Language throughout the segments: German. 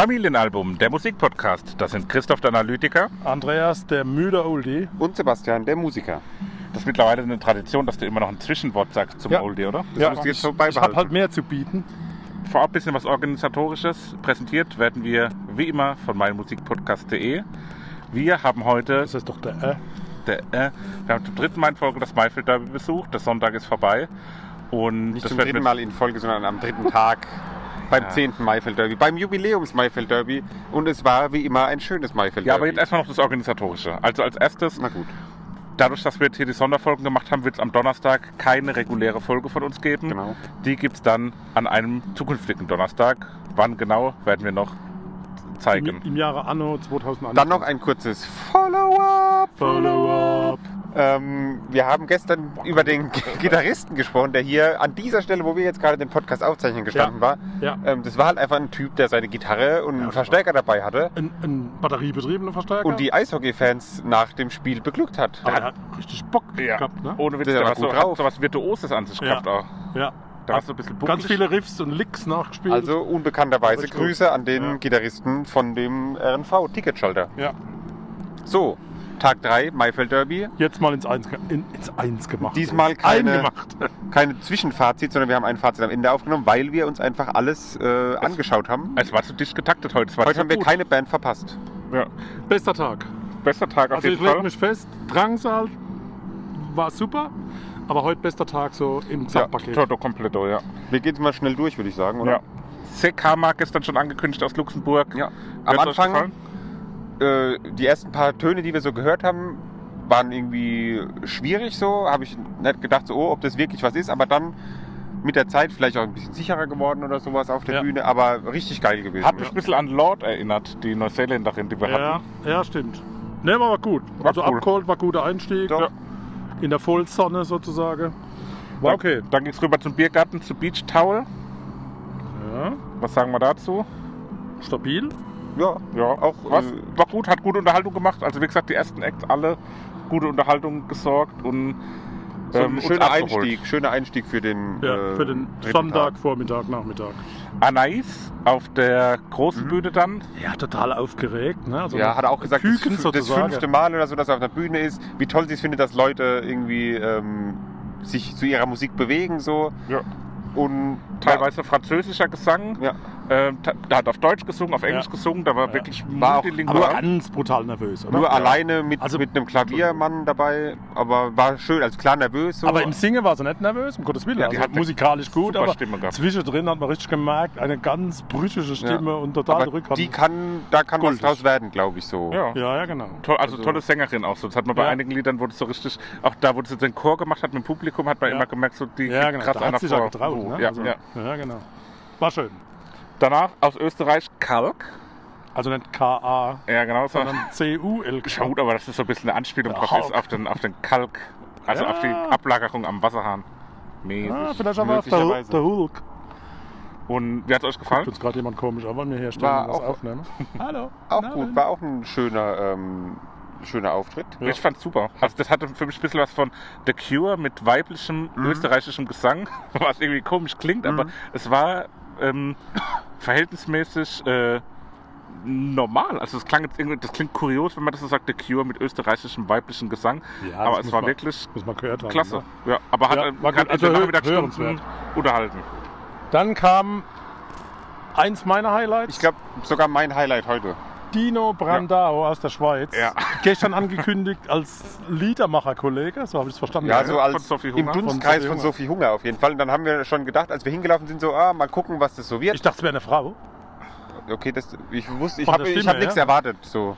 Familienalbum, der Musikpodcast. Das sind Christoph der Analytiker. Andreas, der müde Oldie. Und Sebastian, der Musiker. Das ist mittlerweile eine Tradition, dass du immer noch ein Zwischenwort sagst zum Ja. Oldie, oder? Das musst du jetzt so ich habe beibehalten. halt mehr zu bieten. Vorab ein bisschen was Organisatorisches. Präsentiert werden wir wie immer von meinmusikpodcast.de. Wir haben heute Das ist doch der äh. der, äh, wir haben zum dritten Mal in Folge das Maifeld Derby besucht. Der Sonntag ist vorbei. Und Nicht das zum dritten Mal in Folge, sondern am dritten Tag beim 10. Maifeld Derby, beim Jubiläums Maifeld Derby. Und es war wie immer ein schönes Maifeld Ja, Derby. aber jetzt erstmal noch das Organisatorische. Also als erstes, Na gut. dadurch, dass wir jetzt hier die Sonderfolgen gemacht haben, wird es am Donnerstag keine reguläre Folge von uns geben. Genau. Die gibt es dann an einem zukünftigen Donnerstag. Wann genau, werden wir noch Im, zeigen. Im Jahre Anno 2001. Dann noch ein kurzes Follow-up. Follow-up. Ähm, wir haben gestern über den Gitarristen gesprochen, der hier an dieser Stelle, wo wir jetzt gerade den Podcast aufzeichnen, gestanden Ja. war. Ja. Ähm, das war halt einfach ein Typ, der seine Gitarre und einen das Verstärker dabei hatte Ein, ein batteriebetriebener Verstärker. und die Eishockey-Fans nach dem Spiel beglückt hat. Aber er hat richtig Bock Ja, gehabt, ne? ohne Witz, Der der war so, gut drauf. so was Virtuoses an sich Ja. gehabt auch. Ja. Da war so ein bisschen Ganz bucklig. viele Riffs und Licks nachgespielt. Also unbekannterweise Grüße an den Ja. Gitarristen von dem RNV-Ticketschalter. Ja. So, Tag 3, Maifeld Derby. Jetzt mal ins Eins, in, ins Eins gemacht. Diesmal keine, keine Zwischenfazit, sondern wir haben ein Fazit am Ende aufgenommen, weil wir uns einfach alles äh, angeschaut haben. Es war zu dicht getaktet heute. Es war Heute haben wir gut. keine Band verpasst. ja. Bester Tag. Bester Tag auf Also ich jeden Fall. mich fest, Drangsal war super, aber heute bester Tag so im Gesamtpaket. Toto completo, ja. Wir gehen jetzt mal schnell durch, würde ich sagen, oder? ja. Sekama gestern schon angekündigt aus Luxemburg. Ja. Am euch Anfang, gefallen? Äh, die ersten paar Töne, die wir so gehört haben, waren irgendwie schwierig so. Habe ich nicht gedacht, so, oh, ob das wirklich was ist, aber dann mit der Zeit vielleicht auch ein bisschen sicherer geworden oder sowas auf der Ja. Bühne, aber richtig geil gewesen. Hat mich ein bisschen an Lord erinnert, die Neuseeländerin, die wir Ja, hatten. ja, stimmt. Ne, aber war gut. War also cool. abgeholt war guter Einstieg. Doch. Ja. In der Vollsonne sozusagen. War okay. Dann ging es rüber zum Biergarten, zu Beach Towel. Ja. Was sagen wir dazu? Stabil. Ja, Ja, auch was, äh, war gut, hat gute Unterhaltung gemacht. Also wie gesagt, die ersten Acts alle gute Unterhaltung gesorgt und so ähm, ein uns schöner. Einstieg, schöner Einstieg für den, Ja, äh, für den Sonntag, Tag. Vormittag, Nachmittag. Anais auf der großen Mhm. Bühne dann. Ja, total aufgeregt. Ne? Also Ja, hat er auch gesagt, das, Küken das sozusagen. fünfte Mal oder so, dass er auf der Bühne ist. Wie toll sie es findet, dass Leute irgendwie ähm, sich zu ihrer Musik bewegen so. Ja. Und Teilweise französischer Gesang. Ja. Ta- der hat auf Deutsch gesungen, auf Englisch Ja. gesungen. Da war Ja. wirklich War auch- multilingual. aber ganz brutal nervös, oder? Nur ja. alleine mit, Also- mit einem Klaviermann dabei, aber war schön, also klar nervös. So. Aber im Singen war sie nicht nervös, um Gottes Willen. Ja, die also hat musikalisch gut, aber Stimme gehabt. zwischendrin hat man richtig gemerkt, eine ganz brüchige Stimme und total Rückhand. die kann, da kann was Goldig. draus werden, glaube ich so. ja. ja, ja, genau. Toll, also, Also- tolle Sängerin auch so. Das hat man bei Ja. einigen Liedern, wo es so richtig, auch da, wo sie den Chor gemacht hat mit dem Publikum, hat man Ja. immer gemerkt, so die Ja, genau. krass Da einer hat sich ja vor. getraut. Ne? ja, also, ja. ja, genau. War schön. Danach aus Österreich Kalk. Also nicht K-A, Ja, genau. So. sondern C-U-L. Ja, gut, aber das ist so ein bisschen eine Anspielung drauf ist auf den, auf den Kalk. Also Ja. auf die Ablagerung am Wasserhahn. Mäßig. Ah, vielleicht aber auf der, der Hulk. Und wie hat es euch Guckt gefallen? uns gerade jemand komisch an, wollen wir herstellen War und was auch- aufnehmen? Hallo. Auch Na, gut, war auch ein schöner, ähm, schöner Auftritt. Ich fand's super. Also das hatte für mich ein bisschen was von The Cure mit weiblichem Mhm. österreichischem Gesang, was irgendwie komisch klingt, aber es war ähm, verhältnismäßig äh, normal. Also das klang jetzt irgendwie, das klingt kurios, wenn man das so sagt, The Cure mit österreichischem weiblichen Gesang. Ja, aber es war man- wirklich Muss man gehört haben. klasse. Ne? Ja, aber hat, Ja, war hat gut. Also hör- Nachmittagsstunden hörenswert. unterhalten. Dann kam eins meiner Highlights. Ich glaube, sogar mein Highlight heute. Dino Brandao aus der Schweiz. Ja. Gestern angekündigt als Liedermacher-Kollege, so habe ich es verstanden. Ja, so von als Sophie im. Dunstkreis Von von Sophie Sophie Hunger auf jeden Fall. Und dann haben wir schon gedacht, als wir hingelaufen sind, so, ah, mal gucken, was das so wird. Ich dachte, es wäre eine Frau. okay, das, ich wusste, ich habe hab nichts her. erwartet. So.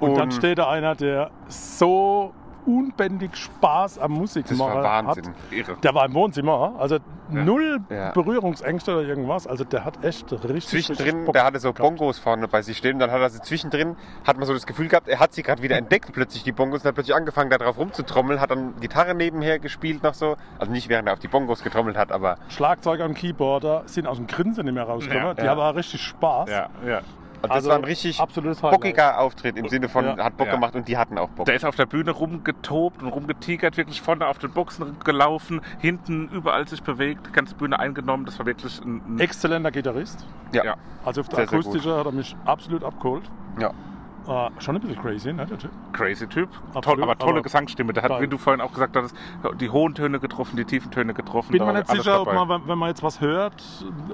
Und, dann steht da einer, der so unbändig Spaß am Musik das war machen Wahnsinn. hat. Irre. Der war im Wohnzimmer, also null Ja. Berührungsängste oder irgendwas. Also der hat echt richtig, richtig Zwischendrin, Bock der hatte so gehabt. Bongos vorne bei sich stehen. Und dann hat er sie zwischendrin, hat man so das Gefühl gehabt, er hat sie gerade wieder entdeckt, plötzlich die Bongos, und hat plötzlich angefangen, da drauf rumzutrommeln, hat dann Gitarre nebenher gespielt noch so. Also nicht während er auf die Bongos getrommelt hat, aber Schlagzeuger und Keyboarder sind aus dem Grinsen nicht mehr rausgekommen. Ja, die ja. haben auch richtig Spaß. Ja, ja. Also das Also, war ein richtig absolutes Highlight. bockiger Auftritt im Sinne von, Ja. hat Bock Ja. gemacht und die hatten auch Bock. Der ist auf der Bühne rumgetobt und rumgetigert, wirklich vorne auf den Boxen gelaufen, hinten überall sich bewegt, die ganze Bühne eingenommen. Das war wirklich ein, ein Exzellenter Gitarrist. Ja. Ja. Also auf der Sehr, sehr akustische hat er mich absolut abgeholt. ja. Äh, schon ein bisschen crazy, ne, der Typ? crazy Typ. Absolut, Toll, aber tolle aber Gesangsstimme. Der hat, wie du vorhin auch gesagt hattest, die hohen Töne getroffen, die tiefen Töne getroffen. Bin mir nicht sicher, ob dabei. man, wenn- man jetzt was hört,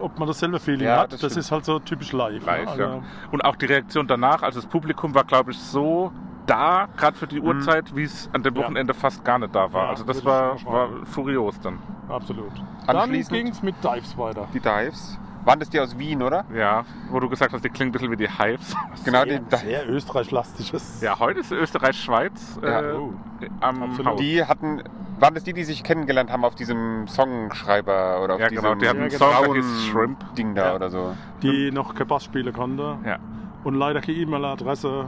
ob man dasselbe Feeling Ja, hat. das Das, ist halt so typisch live. Live, ne? ja. Und auch die Reaktion danach, also das Publikum war, glaube ich, so da, gerade für die Uhrzeit, wie es an dem Mhm. Ja. Wochenende fast gar nicht da war. Also das war, war furios dann. Absolut. Dann ging es mit Dives weiter. Die Dives. Waren das die aus Wien, oder? Ja, wo du gesagt hast, die klingen ein bisschen wie die Hives. Genau, Sehr, die, sehr österreich-lastiges. Ja, heute ist Österreich-Schweiz Ja. äh, Oh. am Absolut. Haus. die hatten, waren das die, die sich kennengelernt haben auf diesem Songschreiber oder auf Ja, diesem genau, die hatten Ja, genau. Der Shrimp. Ding da Ja. oder so. Die noch kein Bass spielen konnte. Ja. Und leider keine E-Mail-Adresse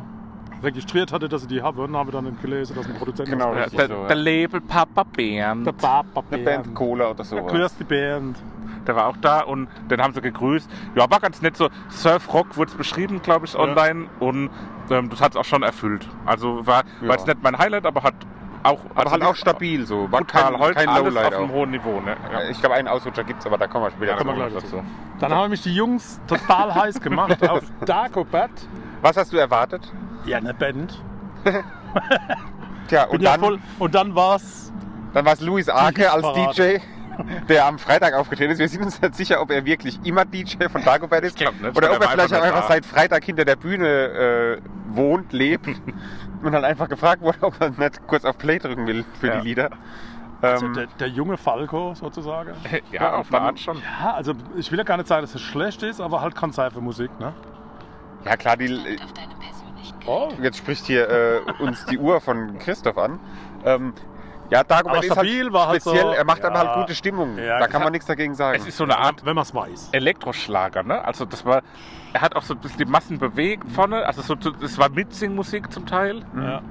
registriert hatte, dass sie die haben. Und habe dann nicht gelesen, dass ein Produzent Genau, das Ja, der, so, der Label Papa Bernd, Der Papa Eine Band Cola oder so. Grüß die Band. Der war auch da und den haben sie gegrüßt. Ja, war ganz nett so. Surf-Rock wurde es beschrieben, glaube ich, online und ähm, das hat es auch schon erfüllt. Also war, Ja. war jetzt nicht mein Highlight, aber hat auch, Aber also halt auch stabil so. War kein, heute kein alles Lowlight auf einem hohen Niveau. Ne? Ja. Ich glaube, einen Ausrutscher gibt es, aber da kommen wir später Ja, kommen wir dazu. Dann haben mich die Jungs total heiß gemacht auf Dagobert. Was hast du erwartet? Ja, eine Band. Tja, und ja dann, voll, und dann war's. dann war es Luis Arke als. DJ, der am Freitag aufgetreten ist. Wir sind uns nicht sicher, ob er wirklich immer DJ von Dagobert ist. glaub nicht. Oder Er ob er vielleicht einfach auch einfach seit Freitag hinter der Bühne äh, wohnt, lebt und dann einfach gefragt wurde, ob er nicht kurz auf Play drücken will für Ja. die Lieder. Also Ähm, der, der junge Falco sozusagen. ja, auf eine dann- Art schon. Ja, also ich will ja gar nicht sagen, dass es schlecht ist, aber halt Konzert für Musik, ne? ja klar, die, auf. Oh. jetzt spricht hier äh, uns die Uhr von Christoph an. Ähm, ja, Dagobert Aber ist stabil halt war halt speziell, so- er macht aber Ja. halt gute Stimmung. Ja, da kann man nichts dagegen sagen. Es ist so eine Art Wenn man es weiß. Elektroschlager, ne? Also das war, er hat auch so ein bisschen die Massen bewegt vorne. Also so, es war Mitsingmusik zum Teil. Ja.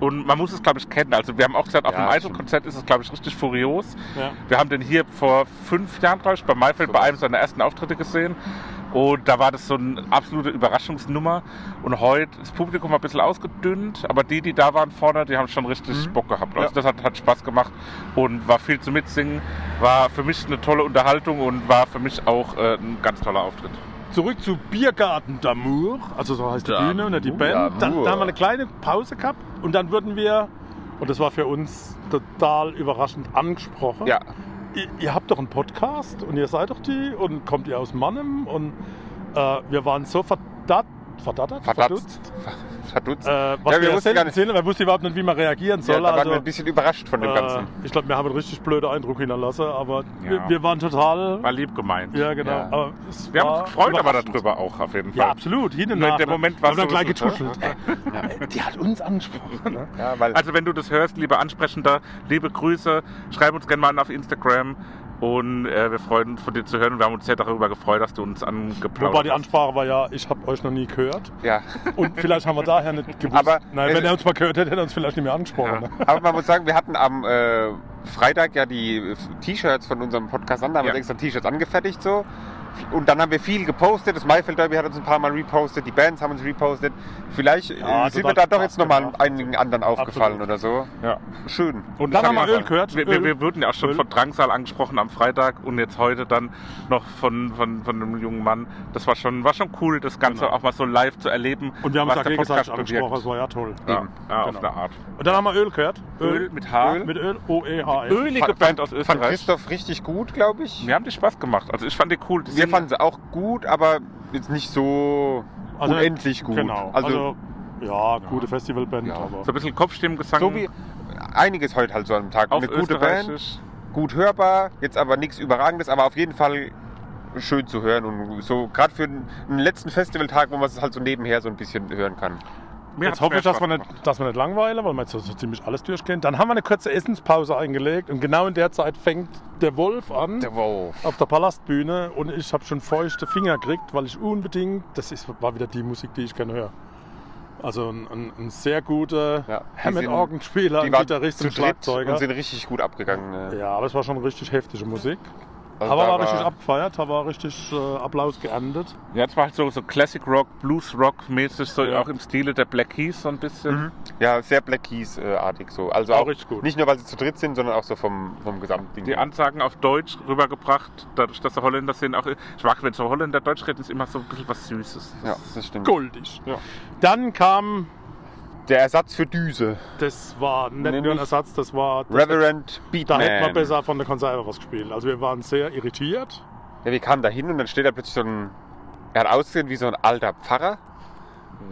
Und man muss es, glaube ich, kennen. Also wir haben auch gesagt, auf Ja, dem stimmt. Einzelkonzert ist es, glaube ich, richtig furios. Ja. Wir haben den hier vor fünf Jahren, glaube ich, bei Maifeld bei einem seiner ersten Auftritte gesehen. Und da war das so eine absolute Überraschungsnummer. Und heute, das Publikum war ein bisschen ausgedünnt, aber die, die da waren vorne, die haben schon richtig Bock gehabt. Also Ja. das hat, hat Spaß gemacht und war viel zu mitsingen. War für mich eine tolle Unterhaltung und war für mich auch äh, ein ganz toller Auftritt. Zurück zu Biergarten D'Amour, also so heißt die D'Amour, Bühne, nicht die Band. Dann, dann haben wir eine kleine Pause gehabt und dann wurden wir, und das war für uns total überraschend angesprochen. ja, Ihr, habt doch einen Podcast und ihr seid doch die und kommt ihr aus Mannem und äh, wir waren so verdat, verdattert, verdutzt. Verdutzt. Äh, was Ja, wir, wir wussten gar nicht- sind, wir wussten überhaupt nicht, wie man reagieren ja, soll. da waren also, wir ein bisschen überrascht von dem äh, Ganzen. ich glaube, wir haben einen richtig blöden Eindruck hinterlassen, aber Ja. wir, wir waren total. War lieb gemeint. ja, genau. Ja. Aber es Wir haben war uns gefreut aber darüber auch auf jeden Fall. Ja, absolut. Hin und Nur in nach, dem ne? Moment haben war's dann gleich so- getuschelt. Die hat uns angesprochen. Ne? Ja, weil Also wenn du das hörst, liebe Ansprechender, liebe Grüße, schreib uns gerne mal an auf Instagram und äh, wir freuen uns von dir zu hören. Wir haben uns sehr darüber gefreut, dass du uns angeplaudert Wobei die hast. Ansprache war ja, ich habe euch noch nie gehört. ja. Und vielleicht haben wir daher nicht gewusst. Aber Nein, wenn er uns mal gehört hätte, hätte er uns vielleicht nicht mehr angesprochen. Ja. Aber man muss sagen, wir hatten am äh, Freitag ja die T-Shirts von unserem Podcast an, da haben Ja. wir extra T-Shirts angefertigt so. Und dann haben wir viel gepostet. Das Maifeld Derby hat uns ein paar Mal repostet. Die Bands haben uns repostet. Vielleicht Ja, äh, sind total wir da doch jetzt nochmal gemacht. einigen anderen aufgefallen Absolut. oder so. Ja. Schön. Und Dann haben wir Öl gehört. Wir, wir, Öl. wir wurden ja auch schon Öl. von Drangsal angesprochen am Freitag und jetzt heute dann noch von, von, von einem jungen Mann. Das war schon, war schon cool, das Ganze Genau. auch mal so live zu erleben. Und wir haben uns da der gegenseitig Podcast angesprochen, das war ja toll. Ja, Eben. ja auf Genau. eine Art. Und dann haben wir Öl gehört. Öl mit H. Öl. Mit Öl, O-E-H-L. Ölige Fand- Band aus Fand Österreich. Christoph richtig gut, glaube ich. Mir haben die Spaß gemacht. Also ich fand die cool. Die Wir sind- fanden sie auch gut, aber jetzt nicht so Also, unendlich gut. Genau. Also, Also, ja, gute Festivalband, Ja. aber so ein bisschen Kopfstimmengesang. so wie einiges heute halt so am Tag. auf Eine gute Band, gut hörbar, jetzt aber nichts Überragendes, aber auf jeden Fall schön zu hören und so gerade für den, den letzten Festivaltag, wo man es halt so nebenher so ein bisschen hören kann. Mir Jetzt hoffe ich, dass wir, nicht, dass wir nicht langweilen, weil wir jetzt so, so ziemlich alles durchgehen. Dann haben wir eine kurze Essenspause eingelegt und genau in der Zeit fängt der Wolf an Der Wolf. auf der Palastbühne und ich habe schon feuchte Finger gekriegt, weil ich unbedingt, das ist, war wieder die Musik, die ich gerne höre. Also ein, ein, ein sehr guter Ja, Hammond-Orgenspieler, ein Gitarrist und Schlagzeuger. und sind richtig gut abgegangen. äh. Ja, aber es war schon richtig heftige Musik. Also aber war richtig abgefeiert, aber richtig äh, Applaus geerntet. Ja, es war halt so, so Classic Rock, Blues Rock mäßig, so Ja. auch im Stile der Black Keys so ein bisschen. Mhm. Ja, sehr Black Keys-artig so. Also Auch auch, richtig gut. nicht nur, weil sie zu dritt sind, sondern auch so vom, vom Gesamtding. Die Ansagen auf Deutsch rübergebracht, dadurch, dass sie Holländer sind. Auch, ich mag, wenn so Holländer Deutsch reden, ist immer so ein bisschen was Süßes. ja, das stimmt. Goldig. Ja. Dann kam, Der Ersatz für Düse. das war nicht nur ein Nämlich Ersatz, das war. Das, Reverend da Beatman. hätten wir besser von der Konserve was gespielt. Also wir waren sehr irritiert. Ja, wir kamen da hin und dann steht da plötzlich so ein. Er hat ausgesehen wie so ein alter Pfarrer,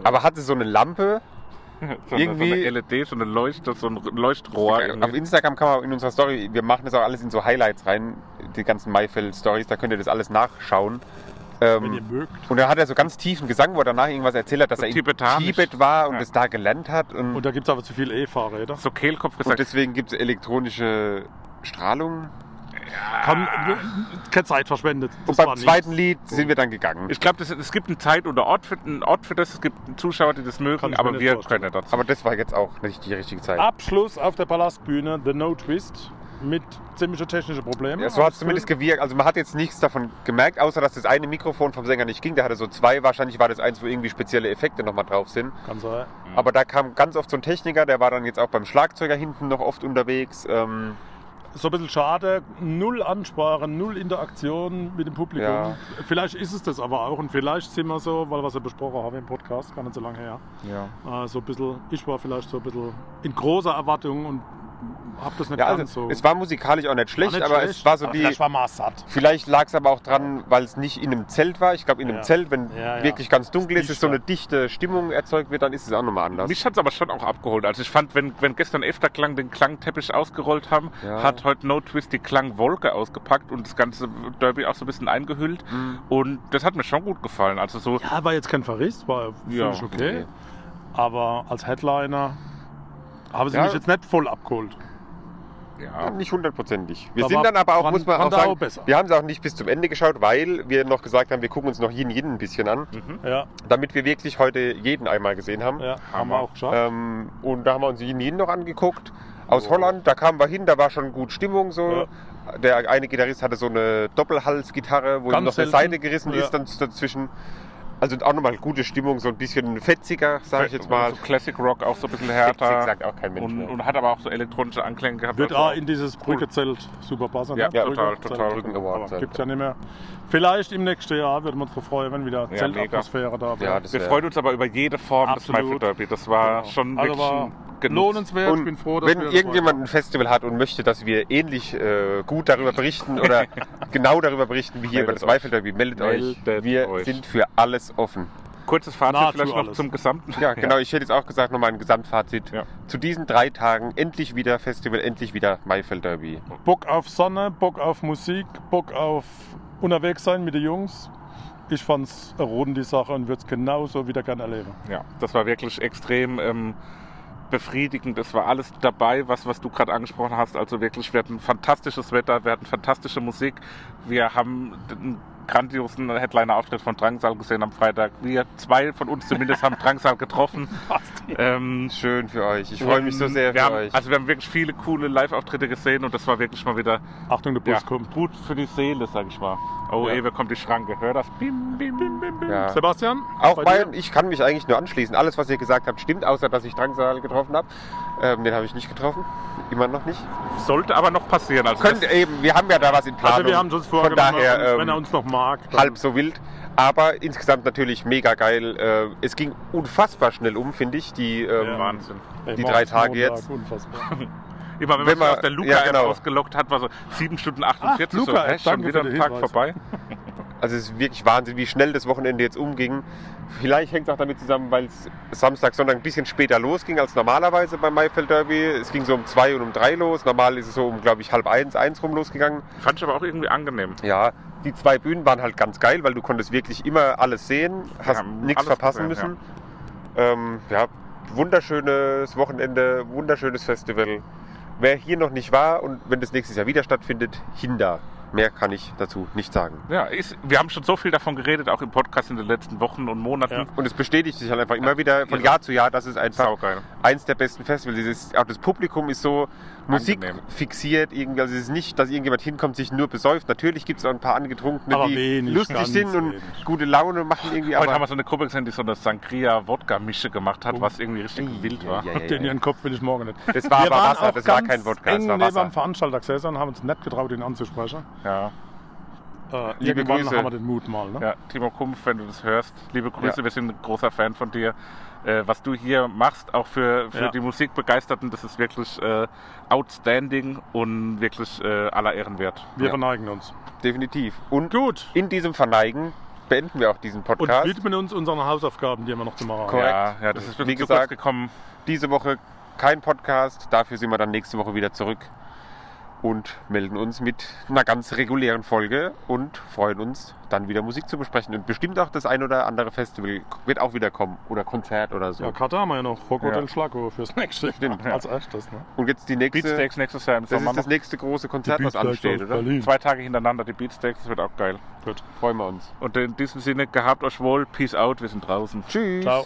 aber hatte so eine Lampe. So eine, Irgendwie- so eine LED, so eine Leuchte, so ein Leuchtrohr. Auf irgendwie. Instagram kann man in unserer Story, wir machen das auch alles in so Highlights rein, die ganzen Maifeld-Stories, da könnt ihr das alles nachschauen. Wenn ihr Ähm, mögt. und da hat er so ganz tiefen Gesang, wo er danach irgendwas erzählt hat, dass So er in. Tibet war und Ja. es da gelernt hat. Und, Und da gibt es aber zu viele E-Fahrräder. So Kehlkopf und gesagt. deswegen gibt es elektronische Strahlung. Kann, keine Zeit verschwendet. Das Und beim war zweiten nichts. Lied sind wir dann gegangen. Ich glaube, es gibt eine Zeit oder Ort für, einen Ort für das. Es gibt Zuschauer, die das mögen, aber wir vorstellen. können dazu. Aber das war jetzt auch nicht die richtige Zeit. Abschluss auf der Palastbühne, The No Twist, mit ziemlichen technischen Problemen. Ja, so hat es zumindest gewirkt. Also man hat jetzt nichts davon gemerkt, außer dass das eine Mikrofon vom Sänger nicht ging. Der hatte so zwei. Wahrscheinlich war das eins, wo irgendwie spezielle Effekte nochmal drauf sind. Kann sein. Aber da kam ganz oft so ein Techniker, der war dann jetzt auch beim Schlagzeuger hinten noch oft unterwegs. Ähm, So ein bisschen schade, null Ansprache, null Interaktion mit dem Publikum. Ja. Vielleicht ist es das aber auch und vielleicht sind wir so, weil wir es ja besprochen haben im Podcast, gar nicht so lange her. Ja. Äh, so ein bisschen, ich war vielleicht so ein bisschen in großer Erwartung und habe das nicht ja, ganz also so. es war musikalisch auch nicht schlecht, War nicht aber schlecht, es war so aber wie. Vielleicht war. Vielleicht lag es aber auch dran, weil es nicht in einem Zelt war. Ich glaube, in einem Ja. Zelt, wenn Ja, ja. wirklich ganz dunkel ist, ist so eine dichte Stimmung erzeugt wird, dann ist es auch nochmal anders. Mich hat es aber schon auch abgeholt. Also ich fand, wenn, wenn gestern Efterklang den Klangteppich ausgerollt haben, Ja. hat heute No Twist die Klangwolke ausgepackt und das ganze Derby auch so ein bisschen eingehüllt. Mhm. Und das hat mir schon gut gefallen. Also so, Ja, war jetzt kein Verriss, war Ja, völlig okay. okay. Aber als Headliner haben sie Ja. mich jetzt nicht voll abgeholt. Ja, ja. nicht hundertprozentig. Wir Da sind dann aber auch, Brand- muss man auch sagen, besser. wir haben es auch nicht bis zum Ende geschaut, weil wir noch gesagt haben, wir gucken uns noch jeden jeden ein bisschen an, Ja, damit wir wirklich heute jeden einmal gesehen haben. ja haben wir auch geschafft. Ähm, und da haben wir uns jeden jeden noch angeguckt. Aus Holland, da kamen wir hin, da war schon gut Stimmung so. Der eine Gitarrist hatte so eine Doppelhalsgitarre, wo ihm Ganz noch eine selten. Seite gerissen Ja. ist dann dazwischen. Also auch nochmal gute Stimmung, so ein bisschen fetziger, sage ich jetzt mal. So Classic Rock auch so ein bisschen Fetzig härter. sagt auch kein Mensch Und, und hat aber auch so elektronische Anklänge gehabt. Wird Also auch in dieses Brückezelt super passen. Ja, ne? ja, total, total. Aber Zelt. gibt's ja nicht mehr. Vielleicht im nächsten Jahr würden wir uns freuen, wenn wieder Ja, Zeltatmosphäre da Ja, wäre. das Wir freuen uns aber über jede Form Absolut. des Maifeld Derby. Das war Genau. schon also wirklich war ein Genuss. lohnenswert. ich Und bin froh, dass wenn wir das irgendjemand ein Festival hat und möchte, dass wir ähnlich äh, gut darüber berichten oder genau darüber berichten wie hier über Meldet das euch. Maifeld Derby, meldet, euch. Meldet Wir euch. sind für alles offen. Kurzes Fazit Nahezu vielleicht noch alles. zum Gesamten. Ja, genau. Ich hätte jetzt auch gesagt, nochmal ein Gesamtfazit. Ja. Zu diesen drei Tagen endlich wieder Festival, endlich wieder Maifeld Derby. Bock auf Sonne, Bock auf Musik, Bock auf unterwegs sein mit den Jungs. Ich fand's erroden die Sache und würde es genauso wieder gerne erleben. Ja, das war wirklich extrem ähm, befriedigend. Es war alles dabei, was, was du gerade angesprochen hast. Also wirklich, wir hatten fantastisches Wetter, wir hatten fantastische Musik. Wir haben grandiosen Headliner-Auftritt von Drangsal gesehen am Freitag. Wir zwei von uns zumindest haben Drangsal getroffen. ähm, Schön für euch. Ich freue mich so sehr für haben, euch. Also wir haben wirklich viele coole Live-Auftritte gesehen und das war wirklich mal wieder Achtung, der Bus ja, kommt. gut für die Seele, sag ich mal. Oh, Ja. Ewe kommt die Schranke. Hör das? Bim, bim, bim, bim, bim. ja. Sebastian? Auch bei mein, ich kann mich eigentlich nur anschließen. Alles, was ihr gesagt habt, stimmt, außer dass ich Drangsal getroffen habe. Ähm, den habe ich nicht getroffen. Immer noch nicht. Sollte aber noch passieren. Also Könnte eben, wir haben ja da was in Planung. Also wir haben es uns Von vorgenommen, daher, wenn er ähm, uns noch mag. dann- halb so wild. Aber insgesamt natürlich mega geil. Äh, es ging unfassbar schnell um, finde ich. Die, ähm, Ja. Wahnsinn. Die drei Tage Montag, jetzt. Unfassbar. Immer wenn, Wenn man man- aus der Luca ja, genau. ausgelockt hat, war so 7 Stunden 48. Ach, so, Luca, hä, schon wieder ein Tag vorbei. Also es ist wirklich Wahnsinn, wie schnell das Wochenende jetzt umging. Vielleicht hängt es auch damit zusammen, weil es Samstag, Sonntag ein bisschen später losging als normalerweise beim Maifeld Derby. Es ging so um zwei und um drei los. Normal ist es so um, glaube ich, halb eins, eins rum losgegangen. Fand ich aber auch irgendwie angenehm. Ja, die zwei Bühnen waren halt ganz geil, weil du konntest wirklich immer alles sehen, hast Ja, nichts verpassen gesehen, müssen. Ähm, ja, wunderschönes Wochenende, wunderschönes Festival. Wer hier noch nicht war und wenn das nächstes Jahr wieder stattfindet, hin da. Mehr kann ich dazu nicht sagen. Ja, ist, wir haben schon so viel davon geredet, auch im Podcast in den letzten Wochen und Monaten. Ja. Und es bestätigt sich halt einfach immer wieder von Ja. Jahr zu Jahr, dass es einfach eins der besten Festivals ist. Auch das Publikum ist so Musik Angenehm. fixiert. Irgendwie. Also es ist nicht, dass irgendjemand hinkommt, sich nur besäuft. Natürlich gibt es auch ein paar Angetrunkene, Aber die wenig, lustig sind und wenig. gute Laune machen irgendwie. Heute haben wir so eine Gruppe gesehen, die so eine Sangria-Wodka-Mische gemacht hat, was irgendwie richtig wild war. Ja, ja, ja, Den ihren Kopf will ich morgen nicht. Das war wir aber waren Wasser, das war kein Wodka, das war neben Wasser. am Veranstalter gesessen und haben uns nicht getraut, ihn anzusprechen. Ja. Äh, Liebe Grüße. haben wir den Mut mal. Ne? Ja, Timo Kumpf, wenn du das hörst, liebe Grüße, Ja. wir sind ein großer Fan von dir. Äh, was du hier machst, auch für, für Ja. die Musikbegeisterten, das ist wirklich äh, outstanding und wirklich äh, aller Ehren wert. Wir Ja. verneigen uns. definitiv. Und Gut. in diesem Verneigen beenden wir auch diesen Und Podcast. widmen uns unseren Hausaufgaben, die wir noch zu machen haben. Korrekt. Ja, ja, das ist Wie wirklich zu gesagt, gekommen. Diese Woche kein Podcast, dafür sind wir dann nächste Woche wieder zurück und melden uns mit einer ganz regulären Folge und freuen uns, dann wieder Musik zu besprechen. Und bestimmt auch das ein oder andere Festival wird auch wieder kommen oder Konzert oder so. Ja, Karte haben wir ja noch. Rock Hotel Ja. Schlago fürs nächste. Stimmt, Als erstes. Ne? Und jetzt die nächste, Beatsteaks nächstes Jahr im das Sommer ist das nächste große Konzert, was ansteht, oder? Berlin. Zwei Tage hintereinander die Beatsteaks, das wird auch geil. Gut. Freuen wir uns. Und in diesem Sinne, gehabt euch wohl, peace out, wir sind draußen. Tschüss. Ciao.